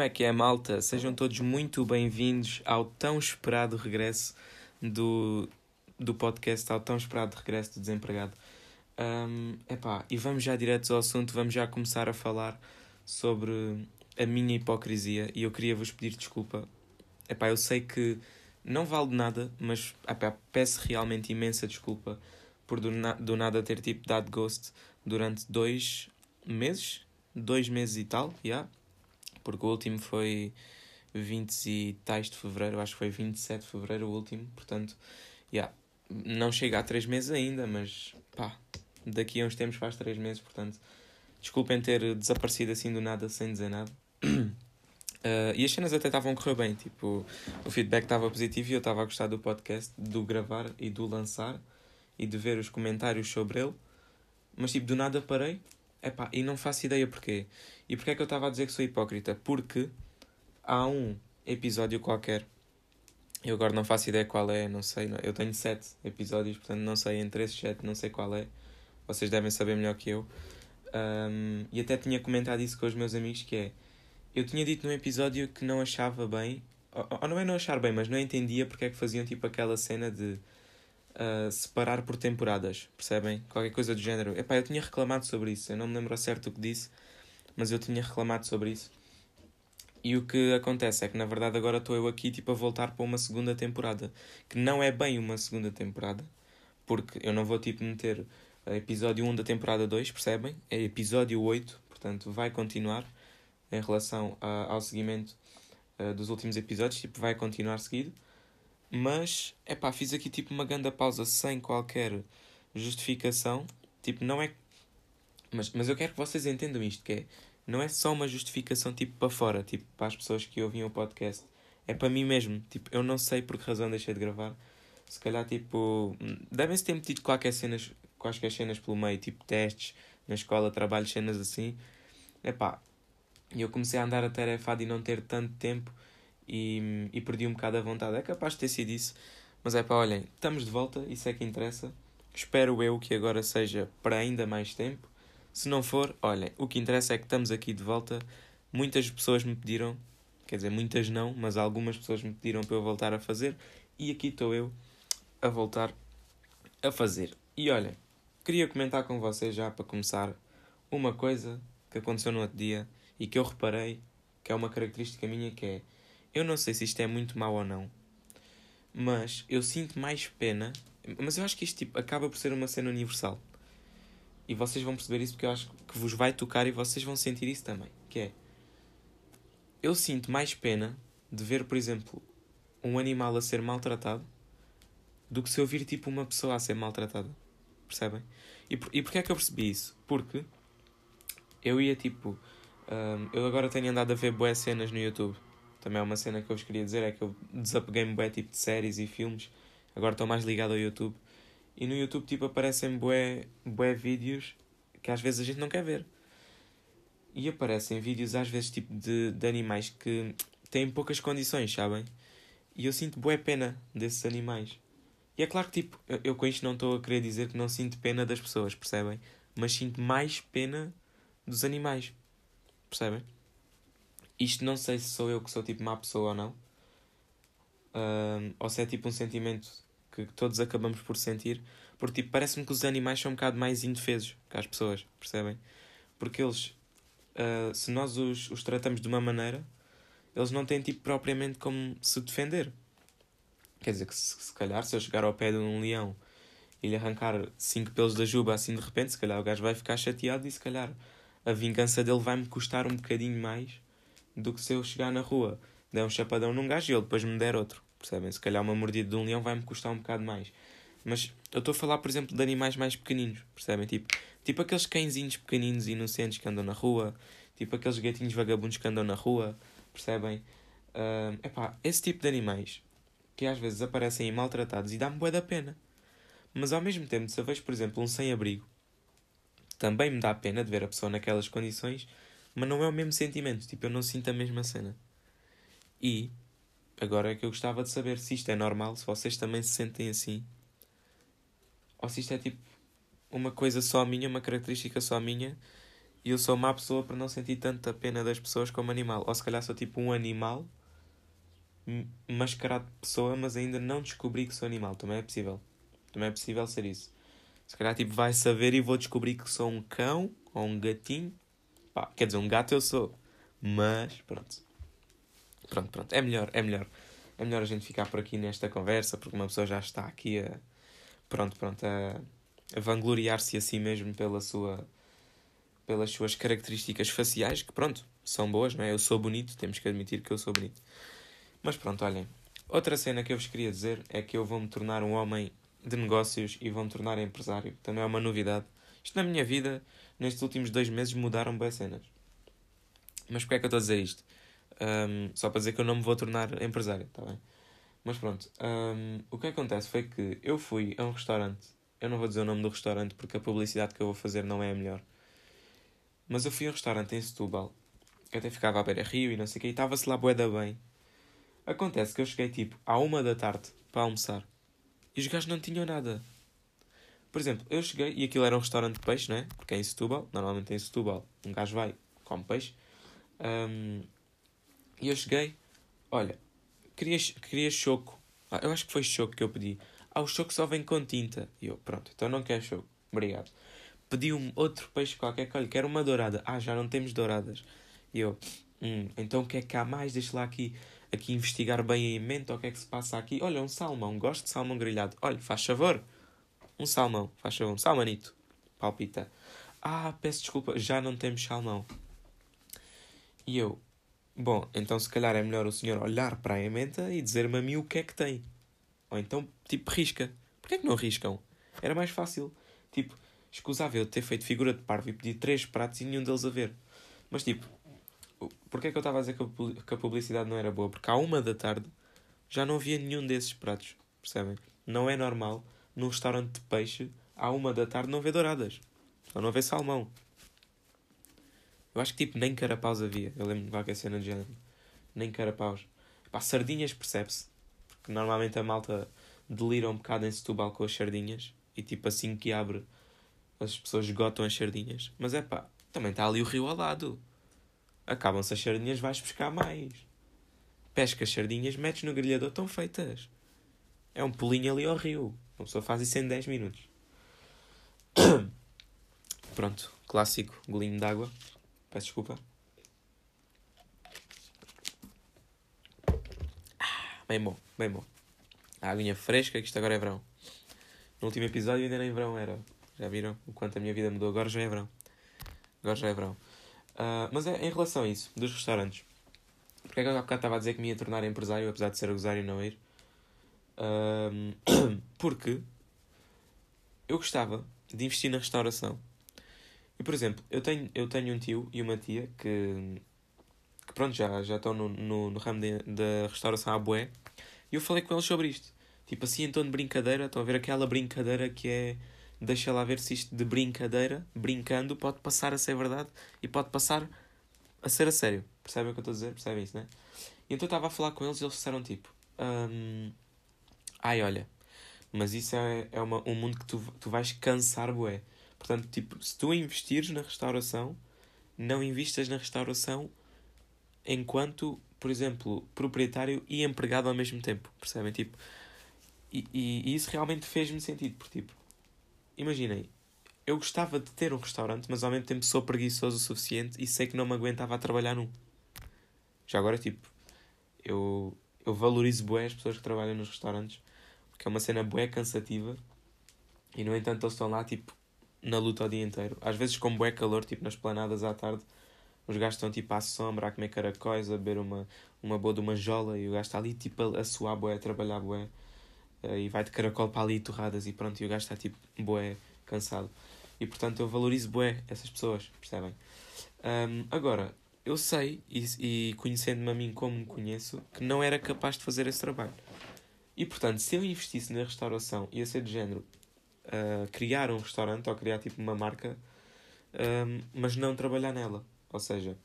Como é que é, malta? Sejam todos muito bem-vindos ao tão esperado regresso do, do podcast, ao tão esperado regresso do desempregado. Um, epá, e vamos já direto ao assunto, vamos já começar a falar sobre a minha hipocrisia e eu queria vos pedir desculpa. Epá, eu sei que não vale nada, mas epá, peço realmente imensa desculpa por do, na, do nada ter tipo dado ghost durante dois meses, dois meses e tal, já. Yeah porque o último foi 20 e tais de fevereiro, acho que foi 27 de fevereiro o último, portanto, yeah, não chega a 3 meses ainda, mas pá, daqui a uns tempos faz 3 meses, portanto, desculpem ter desaparecido assim do nada sem dizer nada. Uh, e as cenas até estavam a correr bem, tipo, o feedback estava positivo e eu estava a gostar do podcast, do gravar e do lançar e de ver os comentários sobre ele, mas tipo, do nada parei Epá, e não faço ideia porquê. E porquê é que eu estava a dizer que sou hipócrita? Porque há um episódio qualquer, eu agora não faço ideia qual é, não sei, eu tenho sete episódios, portanto não sei, entre esses sete não sei qual é. Vocês devem saber melhor que eu. Um, e até tinha comentado isso com os meus amigos, que é... Eu tinha dito num episódio que não achava bem, ou, ou não é não achar bem, mas não entendia porque é que faziam tipo aquela cena de uh, separar por temporadas, percebem? Qualquer coisa do género. Epá, eu tinha reclamado sobre isso, eu não me lembro certo o que disse, mas eu tinha reclamado sobre isso. E o que acontece é que na verdade agora estou eu aqui tipo a voltar para uma segunda temporada, que não é bem uma segunda temporada, porque eu não vou tipo meter episódio 1 da temporada 2, percebem? É episódio 8, portanto vai continuar em relação a, ao seguimento uh, dos últimos episódios, tipo vai continuar seguido. Mas, é pá, fiz aqui tipo uma grande pausa sem qualquer justificação. Tipo, não é. Mas, mas eu quero que vocês entendam isto: que é, não é só uma justificação tipo para fora, tipo para as pessoas que ouviam o podcast. É para mim mesmo. Tipo, eu não sei por que razão deixei de gravar. Se calhar, tipo. Devem-se ter metido qualquer cenas, quaisquer cenas pelo meio, tipo testes na escola, trabalhos, cenas assim. É pá. E eu comecei a andar atarefado e não ter tanto tempo e, e perdi um bocado a vontade. É capaz de ter sido isso. Mas é pá, olhem, estamos de volta, isso é que interessa. Espero eu que agora seja para ainda mais tempo. Se não for, olhem, o que interessa é que estamos aqui de volta. Muitas pessoas me pediram, quer dizer, muitas não, mas algumas pessoas me pediram para eu voltar a fazer. E aqui estou eu a voltar a fazer. E olhem, queria comentar com vocês já para começar uma coisa que aconteceu no outro dia e que eu reparei que é uma característica minha que é eu não sei se isto é muito mau ou não, mas eu sinto mais pena. Mas eu acho que isto tipo, acaba por ser uma cena universal. E vocês vão perceber isso porque eu acho que vos vai tocar e vocês vão sentir isso também. Que é. Eu sinto mais pena de ver, por exemplo, um animal a ser maltratado do que se eu vir tipo uma pessoa a ser maltratada. Percebem? E, por, e porquê é que eu percebi isso? Porque eu ia tipo. Um, eu agora tenho andado a ver boas cenas no YouTube também é uma cena que eu vos queria dizer, é que eu desapeguei-me bué tipo de séries e filmes, agora estou mais ligado ao YouTube. E no YouTube tipo aparecem bué, bué vídeos que às vezes a gente não quer ver. E aparecem vídeos às vezes tipo de, de animais que têm poucas condições, sabem? E eu sinto bué pena desses animais. E é claro que tipo, eu, eu com isto não estou a querer dizer que não sinto pena das pessoas, percebem? Mas sinto mais pena dos animais. Percebem? Isto não sei se sou eu que sou tipo má pessoa ou não. Um, ou se é tipo um sentimento que todos acabamos por sentir. Porque tipo, parece-me que os animais são um bocado mais indefesos que as pessoas, percebem? Porque eles, uh, se nós os, os tratamos de uma maneira, eles não têm tipo propriamente como se defender. Quer dizer que se, se calhar se eu chegar ao pé de um leão e lhe arrancar cinco pelos da juba assim de repente, se calhar o gajo vai ficar chateado e se calhar a vingança dele vai-me custar um bocadinho mais do que se eu chegar na rua, der um chapadão num gajo e ele depois me der outro. Percebem? Se calhar uma mordida de um leão vai-me custar um bocado mais. Mas eu estou a falar, por exemplo, de animais mais pequeninos. Percebem? Tipo, tipo aqueles cãezinhos pequeninos e inocentes que andam na rua. Tipo aqueles gatinhos vagabundos que andam na rua. Percebem? Uh, epá, esse tipo de animais que às vezes aparecem maltratados e dá-me bué da pena. Mas ao mesmo tempo, se eu vejo, por exemplo, um sem-abrigo, também me dá pena de ver a pessoa naquelas condições mas não é o mesmo sentimento, tipo, eu não sinto a mesma cena. E agora é que eu gostava de saber se isto é normal, se vocês também se sentem assim. Ou se isto é tipo uma coisa só minha, uma característica só minha. e eu sou má pessoa para não sentir tanta pena das pessoas como animal. Ou se calhar sou tipo um animal mascarado de pessoa, mas ainda não descobri que sou animal. Também é possível. Também é possível ser isso. Se calhar tipo vai saber e vou descobrir que sou um cão ou um gatinho. Pá, quer dizer, um gato eu sou. Mas pronto. Pronto, pronto. É melhor, é melhor. É melhor a gente ficar por aqui nesta conversa, porque uma pessoa já está aqui a. Pronto, pronto, a, a vangloriar-se a si mesmo pela sua pelas suas características faciais, que pronto, são boas, não é? Eu sou bonito, temos que admitir que eu sou bonito. Mas pronto, olhem. Outra cena que eu vos queria dizer é que eu vou me tornar um homem de negócios e vou me tornar empresário. Também é uma novidade. Isto na minha vida, nestes últimos dois meses, mudaram bem cenas. Mas porquê é que eu estou a dizer isto? Um, só para dizer que eu não me vou tornar empresário, está bem? Mas pronto, um, o que acontece foi que eu fui a um restaurante. Eu não vou dizer o nome do restaurante porque a publicidade que eu vou fazer não é a melhor. Mas eu fui a um restaurante em Setúbal, que até ficava à beira-rio e não sei o que, e estava-se lá boeda bem. Acontece que eu cheguei tipo à uma da tarde para almoçar e os gajos não tinham nada. Por exemplo, eu cheguei e aquilo era um restaurante de peixe, não é? Porque é em Setúbal, normalmente é em Setúbal, um gajo vai, come peixe. Um, e eu cheguei, olha, queria, queria choco. Ah, eu acho que foi choco que eu pedi. Ah, o choco só vem com tinta. E eu, pronto, então não quero choco. Obrigado pedi um outro peixe qualquer que olha, quero uma dourada. Ah, já não temos douradas. E eu, hum, então o que é que há mais? Deixa lá aqui, aqui investigar bem a mente o que é que se passa aqui. Olha, um salmão, gosto de salmão grelhado. Olha, faz favor. Um salmão, faz favor, um salmanito. Palpita. Ah, peço desculpa, já não temos salmão. E eu, bom, então se calhar é melhor o senhor olhar para a emenda e dizer-me a mim o que é que tem. Ou então, tipo, risca. Porquê é que não riscam? Era mais fácil. Tipo, escusável ter feito figura de parvo e pedir três pratos e nenhum deles a ver. Mas tipo, porquê é que eu estava a dizer que a publicidade não era boa? Porque à uma da tarde já não havia nenhum desses pratos, percebem? Não é normal num restaurante de peixe à uma da tarde não haver douradas. Ou não haver salmão. Eu acho que tipo nem carapaus havia. Eu lembro de qualquer cena de género. Nem carapaus. Pá, sardinhas percebe-se. Porque normalmente a malta delira um bocado em Setúbal com as sardinhas. E tipo assim que abre as pessoas esgotam as sardinhas. Mas é pá, também está ali o rio ao lado. Acabam-se as sardinhas, vais pescar mais. Pesca as sardinhas, metes no grelhador, estão feitas. É um pulinho ali ao rio. Uma pessoa faz isso em 10 minutos. Pronto, clássico, golinho de água. Peço desculpa. Ah, bem bom, bem bom. A aguinha fresca, que isto agora é verão. No último episódio ainda nem verão era. Já viram o quanto a minha vida mudou? Agora já é verão. Agora já é verão. Uh, mas é em relação a isso, dos restaurantes. Porque é que eu há bocado estava a dizer que me ia tornar empresário, apesar de ser gozar e não ir? Uh, porque eu gostava de investir na restauração. E, por exemplo, eu tenho, eu tenho um tio e uma tia que, que pronto, já, já estão no, no, no ramo da restauração à bué. E eu falei com eles sobre isto. Tipo assim, em tom de brincadeira, estão a ver aquela brincadeira que é deixa lá ver se isto de brincadeira, brincando, pode passar a ser verdade e pode passar a ser a sério. Percebem o que eu estou a dizer? Percebem isso, né? E então eu estava a falar com eles e eles disseram tipo: um, Ai, olha, mas isso é, é uma, um mundo que tu, tu vais cansar, bué. Portanto, tipo, se tu investires na restauração, não investas na restauração enquanto, por exemplo, proprietário e empregado ao mesmo tempo. Percebem? Tipo, e, e, e isso realmente fez-me sentido, porque tipo, imaginem, eu gostava de ter um restaurante, mas ao mesmo tempo sou preguiçoso o suficiente e sei que não me aguentava a trabalhar num. Já agora, tipo, eu, eu valorizo bué as pessoas que trabalham nos restaurantes, porque é uma cena bué cansativa e, no entanto, eles estão lá, tipo, na luta o dia inteiro. Às vezes com bué calor, tipo, nas planadas à tarde, os gajos estão, tipo, à sombra, a comer caracóis, a beber uma, uma boa de uma jola e o gajo está ali, tipo, a, a suar bué, a trabalhar bué. Uh, e vai de caracol para ali torradas e pronto, e o gajo está tipo bué, cansado. E portanto eu valorizo bué essas pessoas, percebem? Um, agora, eu sei, e, e conhecendo-me a mim como me conheço, que não era capaz de fazer esse trabalho. E portanto, se eu investisse na restauração, ia ser de género uh, criar um restaurante ou criar tipo uma marca, um, mas não trabalhar nela. Ou seja,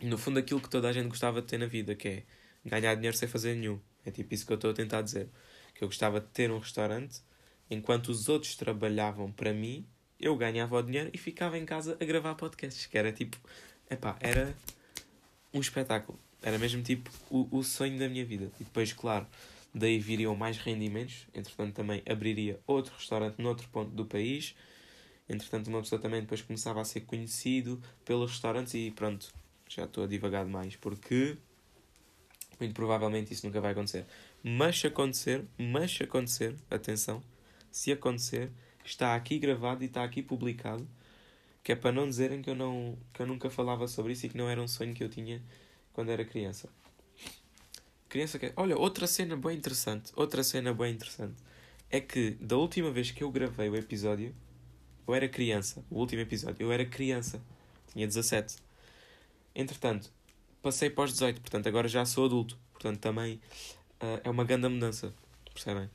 no fundo aquilo que toda a gente gostava de ter na vida, que é ganhar dinheiro sem fazer nenhum. É tipo isso que eu estou a tentar dizer que eu gostava de ter um restaurante enquanto os outros trabalhavam para mim eu ganhava o dinheiro e ficava em casa a gravar podcasts, que era tipo, epá, era um espetáculo. Era mesmo tipo o, o sonho da minha vida. E depois, claro, daí viriam mais rendimentos. Entretanto, também abriria outro restaurante noutro ponto do país. Entretanto, uma pessoa também depois começava a ser conhecido pelos restaurantes e pronto, já estou a divagar demais porque muito provavelmente isso nunca vai acontecer. Mas se acontecer, mas se acontecer, atenção, se acontecer, está aqui gravado e está aqui publicado, que é para não dizerem que eu, não, que eu nunca falava sobre isso e que não era um sonho que eu tinha quando era criança. Criança que... Olha, outra cena bem interessante, outra cena bem interessante, é que da última vez que eu gravei o episódio, eu era criança, o último episódio, eu era criança, tinha 17. Entretanto, passei para os 18, portanto agora já sou adulto, portanto também uh, é uma grande mudança, percebem?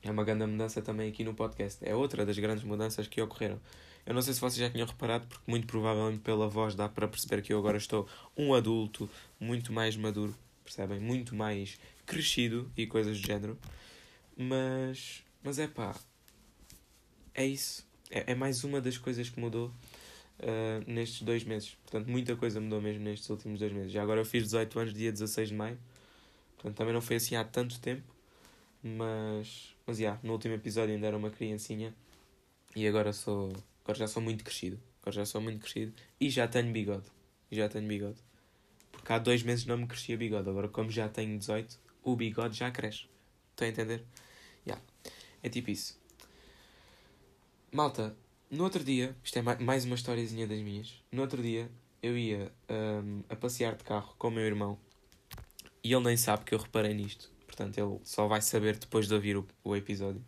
É uma grande mudança também aqui no podcast. É outra das grandes mudanças que ocorreram. Eu não sei se vocês já tinham reparado, porque muito provavelmente pela voz dá para perceber que eu agora estou um adulto muito mais maduro, percebem? Muito mais crescido e coisas do género. Mas, mas é pá, é isso. É, é mais uma das coisas que mudou uh, nestes dois meses. Portanto, muita coisa mudou mesmo nestes últimos dois meses. Já agora eu fiz 18 anos, dia 16 de maio. Portanto, também não foi assim há tanto tempo. Mas, mas yeah, no último episódio ainda era uma criancinha. E agora sou. Agora já sou muito crescido. Agora já sou muito crescido. E já tenho bigode. E já tenho bigode. Porque há dois meses não me crescia bigode. Agora, como já tenho 18, o bigode já cresce. Estão a entender? Yeah. É tipo isso. Malta, no outro dia, isto é mais uma historiazinha das minhas. No outro dia, eu ia um, a passear de carro com o meu irmão e ele nem sabe que eu reparei nisto. Portanto, ele só vai saber depois de ouvir o, o episódio.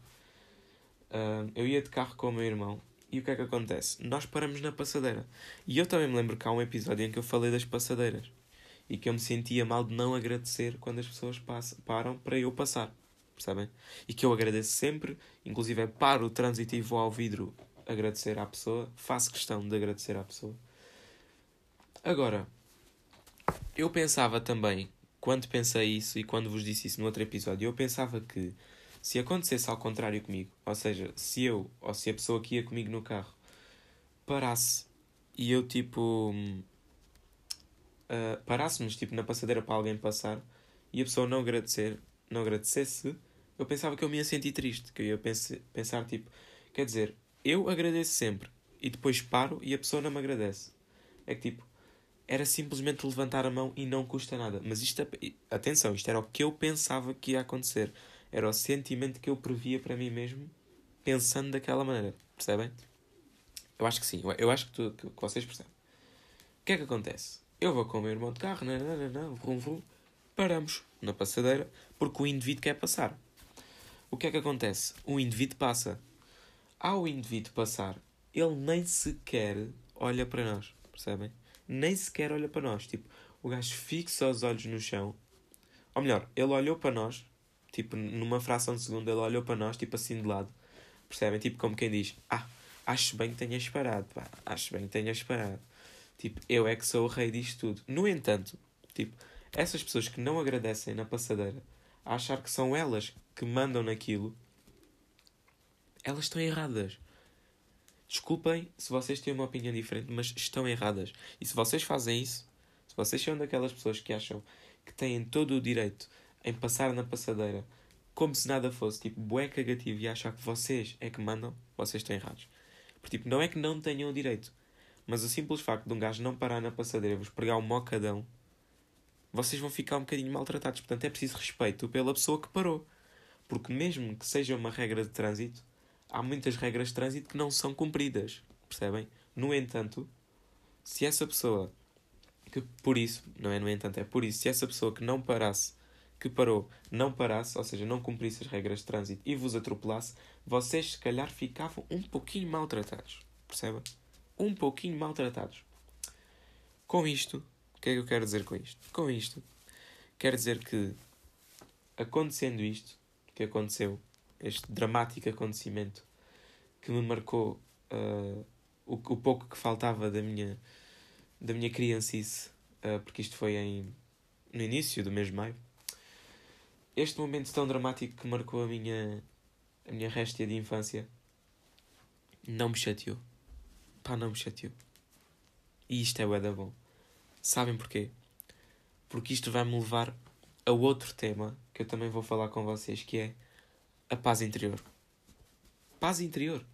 Um, eu ia de carro com o meu irmão e o que é que acontece? Nós paramos na passadeira. E eu também me lembro que há um episódio em que eu falei das passadeiras e que eu me sentia mal de não agradecer quando as pessoas passam, param para eu passar percebem? E que eu agradeço sempre, inclusive paro o trânsito e vou ao vidro agradecer à pessoa, faço questão de agradecer à pessoa. Agora, eu pensava também, quando pensei isso e quando vos disse isso no outro episódio, eu pensava que se acontecesse ao contrário comigo, ou seja, se eu ou se a pessoa que ia comigo no carro parasse e eu tipo uh, parássemos tipo na passadeira para alguém passar e a pessoa não agradecer, não agradecesse, eu pensava que eu me ia sentir triste, que eu ia pense, pensar tipo, quer dizer, eu agradeço sempre e depois paro e a pessoa não me agradece. É que tipo, era simplesmente levantar a mão e não custa nada. Mas isto, atenção, isto era o que eu pensava que ia acontecer. Era o sentimento que eu previa para mim mesmo, pensando daquela maneira. Percebem? Eu acho que sim, eu acho que, tu, que vocês percebem. O que é que acontece? Eu vou com o meu irmão de carro, não, não, não, paramos na passadeira porque o indivíduo quer passar. O que é que acontece? O indivíduo passa. Ao indivíduo passar, ele nem sequer olha para nós, percebem? Nem sequer olha para nós. Tipo, o gajo fixa os olhos no chão. Ou melhor, ele olhou para nós, tipo, numa fração de segundo, ele olhou para nós, tipo assim de lado. Percebem? Tipo, como quem diz: Ah, acho bem que tenhas parado, pá, acho bem que tenhas parado. Tipo, eu é que sou o rei disto tudo. No entanto, tipo, essas pessoas que não agradecem na passadeira, a achar que são elas que mandam naquilo, elas estão erradas. Desculpem se vocês têm uma opinião diferente, mas estão erradas. E se vocês fazem isso, se vocês são daquelas pessoas que acham que têm todo o direito em passar na passadeira como se nada fosse, tipo, bué cagativo e achar que vocês é que mandam, vocês estão errados. Porque, tipo, não é que não tenham o direito, mas o simples facto de um gajo não parar na passadeira e vos pregar um mocadão, vocês vão ficar um bocadinho maltratados. Portanto, é preciso respeito pela pessoa que parou. Porque mesmo que seja uma regra de trânsito, há muitas regras de trânsito que não são cumpridas, percebem? No entanto, se essa pessoa que por isso, não é no entanto, é por isso, se essa pessoa que não parasse, que parou, não parasse, ou seja, não cumprisse as regras de trânsito e vos atropelasse, vocês se calhar ficavam um pouquinho maltratados, percebem? Um pouquinho maltratados. Com isto, o que é que eu quero dizer com isto? Com isto, quero dizer que acontecendo isto, que aconteceu, este dramático acontecimento que me marcou uh, o, o pouco que faltava da minha, da minha criancice, uh, porque isto foi em, no início do mês de maio. Este momento tão dramático que marcou a minha, a minha réstia de infância não me chateou. Pá, não me chateou. E isto é o da bom. Sabem porquê? Porque isto vai-me levar a outro tema que eu também vou falar com vocês, que é a paz interior. Paz interior.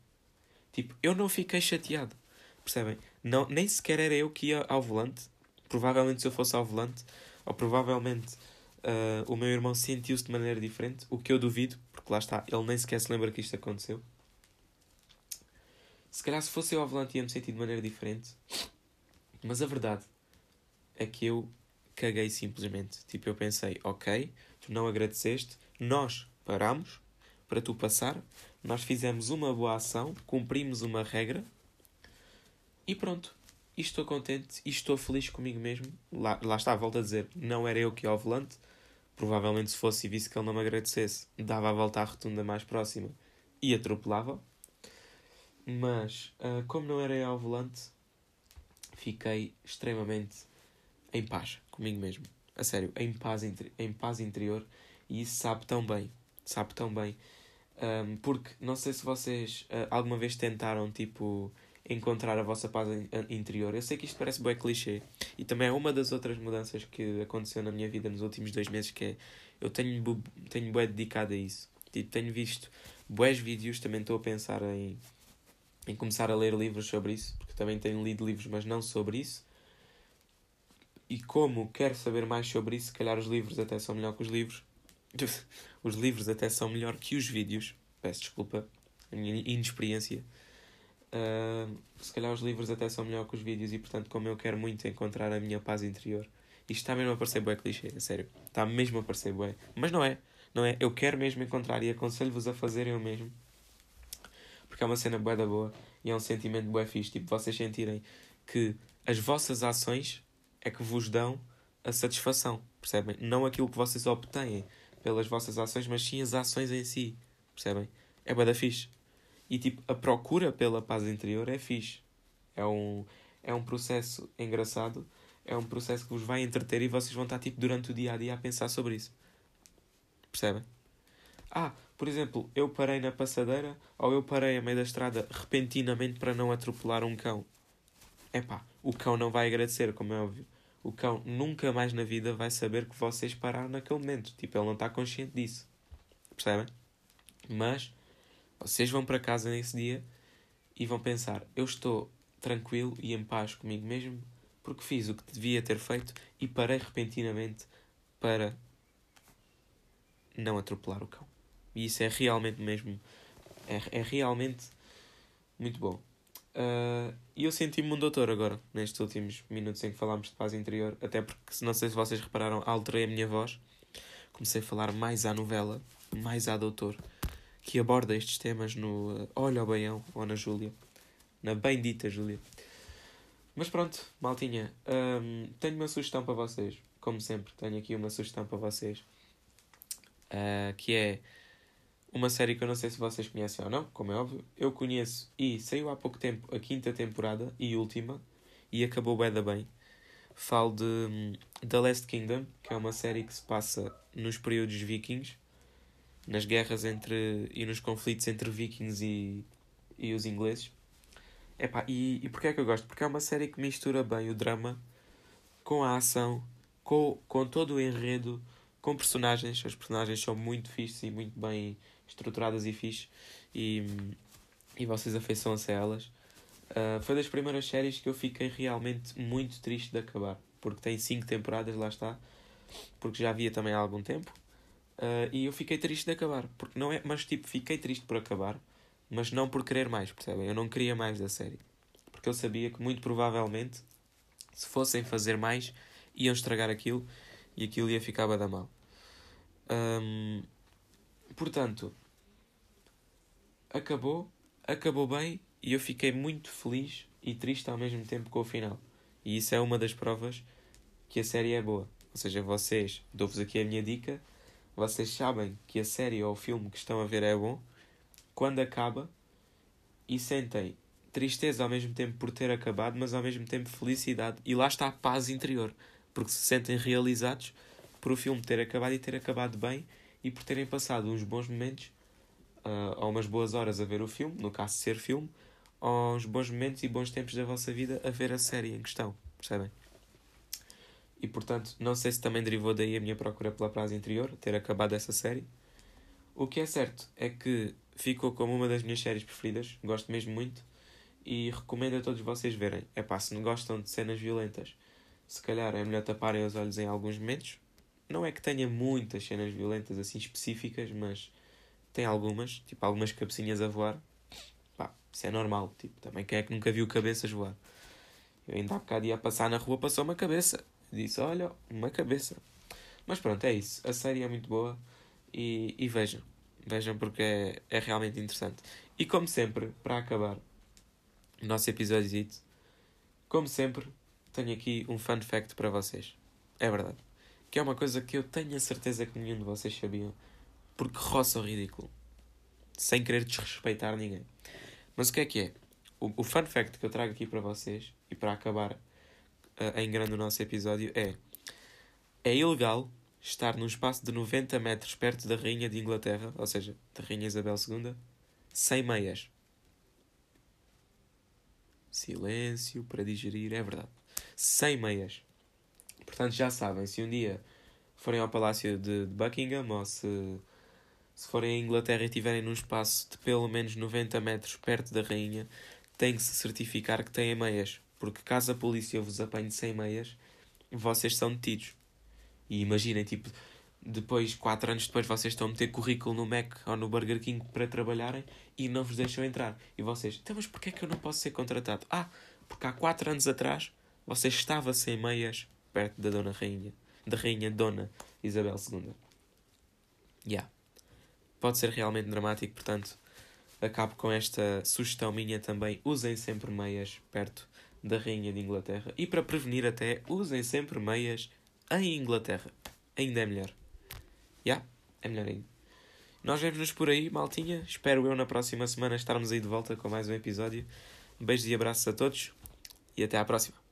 Tipo, eu não fiquei chateado. Percebem? Não, nem sequer era eu que ia ao volante. Provavelmente se eu fosse ao volante, ou provavelmente uh, o meu irmão sentiu-se de maneira diferente, o que eu duvido, porque lá está, ele nem sequer se lembra que isto aconteceu. Se calhar se fosse eu ao volante ia-me sentir de maneira diferente. Mas a verdade é que eu caguei simplesmente. Tipo, eu pensei, ok, tu não agradeceste, nós paramos para tu passar, nós fizemos uma boa ação, cumprimos uma regra e pronto. E estou contente e estou feliz comigo mesmo. Lá, lá está, volto a dizer, não era eu que ia ao volante. Provavelmente se fosse e visse que ele não me agradecesse, dava a volta à rotunda mais próxima e atropelava. Mas, uh, como não era eu ao volante, fiquei extremamente em paz comigo mesmo. A sério, em paz, em paz interior. E isso sabe tão bem. Sabe tão bem. Um, porque não sei se vocês uh, alguma vez tentaram, tipo, encontrar a vossa paz interior. Eu sei que isto parece bem clichê. E também é uma das outras mudanças que aconteceu na minha vida nos últimos dois meses, que é... Eu tenho, tenho bué dedicado a isso. Tipo, tenho visto bués vídeos, também estou a pensar em, em começar a ler livros sobre isso, porque também tenho lido livros, mas não sobre isso. E como quero saber mais sobre isso, se calhar os livros até são melhor que os livros. os livros até são melhor que os vídeos. Peço desculpa, a minha inexperiência. Uh, se calhar os livros até são melhor que os vídeos e, portanto, como eu quero muito encontrar a minha paz interior, isto está mesmo a parecer bué clichê, a sério. Está mesmo a parecer bué. Mas não é, não é. Eu quero mesmo encontrar e aconselho-vos a fazerem o mesmo. Porque é uma cena bué da boa e é um sentimento bué fixe. Tipo, vocês sentirem que as vossas ações é que vos dão a satisfação, percebem? Não aquilo que vocês obtêm pelas vossas ações, mas sim as ações em si, percebem? É bué da fixe. E tipo, a procura pela paz interior é fixe. É um, é um processo engraçado, é um processo que vos vai entreter e vocês vão estar tipo durante o dia a dia a pensar sobre isso. Percebem? Ah, por exemplo, eu parei na passadeira ou eu parei a meio da estrada repentinamente para não atropelar um cão. Epá, o cão não vai agradecer, como é óbvio. O cão nunca mais na vida vai saber que vocês pararam naquele momento. Tipo, ele não está consciente disso. Percebem? Mas vocês vão para casa nesse dia e vão pensar: eu estou tranquilo e em paz comigo mesmo porque fiz o que devia ter feito e parei repentinamente para não atropelar o cão. E isso é realmente mesmo. É, é realmente muito bom. Uh, e eu senti-me um doutor agora, nestes últimos minutos em que falámos de paz interior, até porque, não sei se vocês repararam, alterei a minha voz. Comecei a falar mais à novela, mais à doutor que aborda estes temas no uh, Olha ao Baião ou na Júlia. Na bendita Júlia. Mas pronto, maltinha, um, tenho uma sugestão para vocês. Como sempre, tenho aqui uma sugestão para vocês. Uh, que é uma série que eu não sei se vocês conhecem ou não, como é óbvio. Eu conheço e saiu há pouco tempo a quinta temporada e última. E acabou bem da bem. Falo de um, The Last Kingdom, que é uma série que se passa nos períodos vikings nas guerras entre e nos conflitos entre vikings e, e os ingleses. Epá, e, e porquê é que eu gosto? Porque é uma série que mistura bem o drama com a ação, com, com todo o enredo, com personagens. As personagens são muito fixes e muito bem estruturadas e fixes e, e vocês afeiçoam-se a elas. Uh, foi das primeiras séries que eu fiquei realmente muito triste de acabar, porque tem cinco temporadas, lá está, porque já havia também há algum tempo. Uh, e eu fiquei triste de acabar. Porque não é, mas tipo, fiquei triste por acabar, mas não por querer mais, percebem? Eu não queria mais da série. Porque eu sabia que muito provavelmente, se fossem fazer mais, iam estragar aquilo e aquilo ia ficar bada mal. Um, portanto, acabou, acabou bem e eu fiquei muito feliz e triste ao mesmo tempo com o final. E isso é uma das provas que a série é boa. Ou seja, vocês, dou-vos aqui a minha dica vocês sabem que a série ou o filme que estão a ver é bom, quando acaba e sentem tristeza ao mesmo tempo por ter acabado, mas ao mesmo tempo felicidade. E lá está a paz interior, porque se sentem realizados por o filme ter acabado e ter acabado bem e por terem passado uns bons momentos uh, ou umas boas horas a ver o filme, no caso ser filme, aos bons momentos e bons tempos da vossa vida a ver a série em questão, percebem? E portanto, não sei se também derivou daí a minha procura pela frase interior, ter acabado essa série. O que é certo é que ficou como uma das minhas séries preferidas, gosto mesmo muito e recomendo a todos vocês verem. É pá, se não gostam de cenas violentas, se calhar é melhor taparem os olhos em alguns momentos. Não é que tenha muitas cenas violentas assim específicas, mas tem algumas, tipo algumas cabecinhas a voar. Pá, isso é normal, tipo, também quem é que nunca viu cabeças voar? Eu ainda há bocado ia passar na rua, passou uma cabeça. Disse, olha, uma cabeça. Mas pronto, é isso. A série é muito boa e, e vejam. Vejam porque é, é realmente interessante. E como sempre, para acabar o nosso episódio, como sempre, tenho aqui um fun fact para vocês. É verdade. Que é uma coisa que eu tenho a certeza que nenhum de vocês sabiam. Porque roça o ridículo. Sem querer desrespeitar ninguém. Mas o que é que é? O, o fun fact que eu trago aqui para vocês, e para acabar uh, em grande o nosso episódio, é... É ilegal estar num espaço de 90 metros perto da Rainha de Inglaterra, ou seja, da Rainha Isabel II, sem meias. Silêncio para digerir, é verdade. Sem meias. Portanto, já sabem, se um dia forem ao Palácio de Buckingham ou se, se forem à Inglaterra e estiverem num espaço de pelo menos 90 metros perto da Rainha, têm que se certificar que têm meias. Porque caso a polícia vos apanhe sem meias, vocês são detidos. E imaginem, tipo, depois, quatro anos depois, vocês estão a meter currículo no Mac ou no Burger King para trabalharem e não vos deixam entrar. E vocês, então, mas porquê é que eu não posso ser contratado? Ah, porque há quatro anos atrás você estava sem meias perto da Dona Rainha, da Rainha Dona Isabel II. Yeah. Pode ser realmente dramático, portanto, acabo com esta sugestão minha também. Usem sempre meias perto da Rainha de Inglaterra. E para prevenir até, usem sempre meias em Inglaterra. Ainda é melhor. Já, yeah, é melhor ainda. Nós vemos-nos por aí, maltinha. Espero eu na próxima semana estarmos aí de volta com mais um episódio. Beijos e abraços a todos e até à próxima.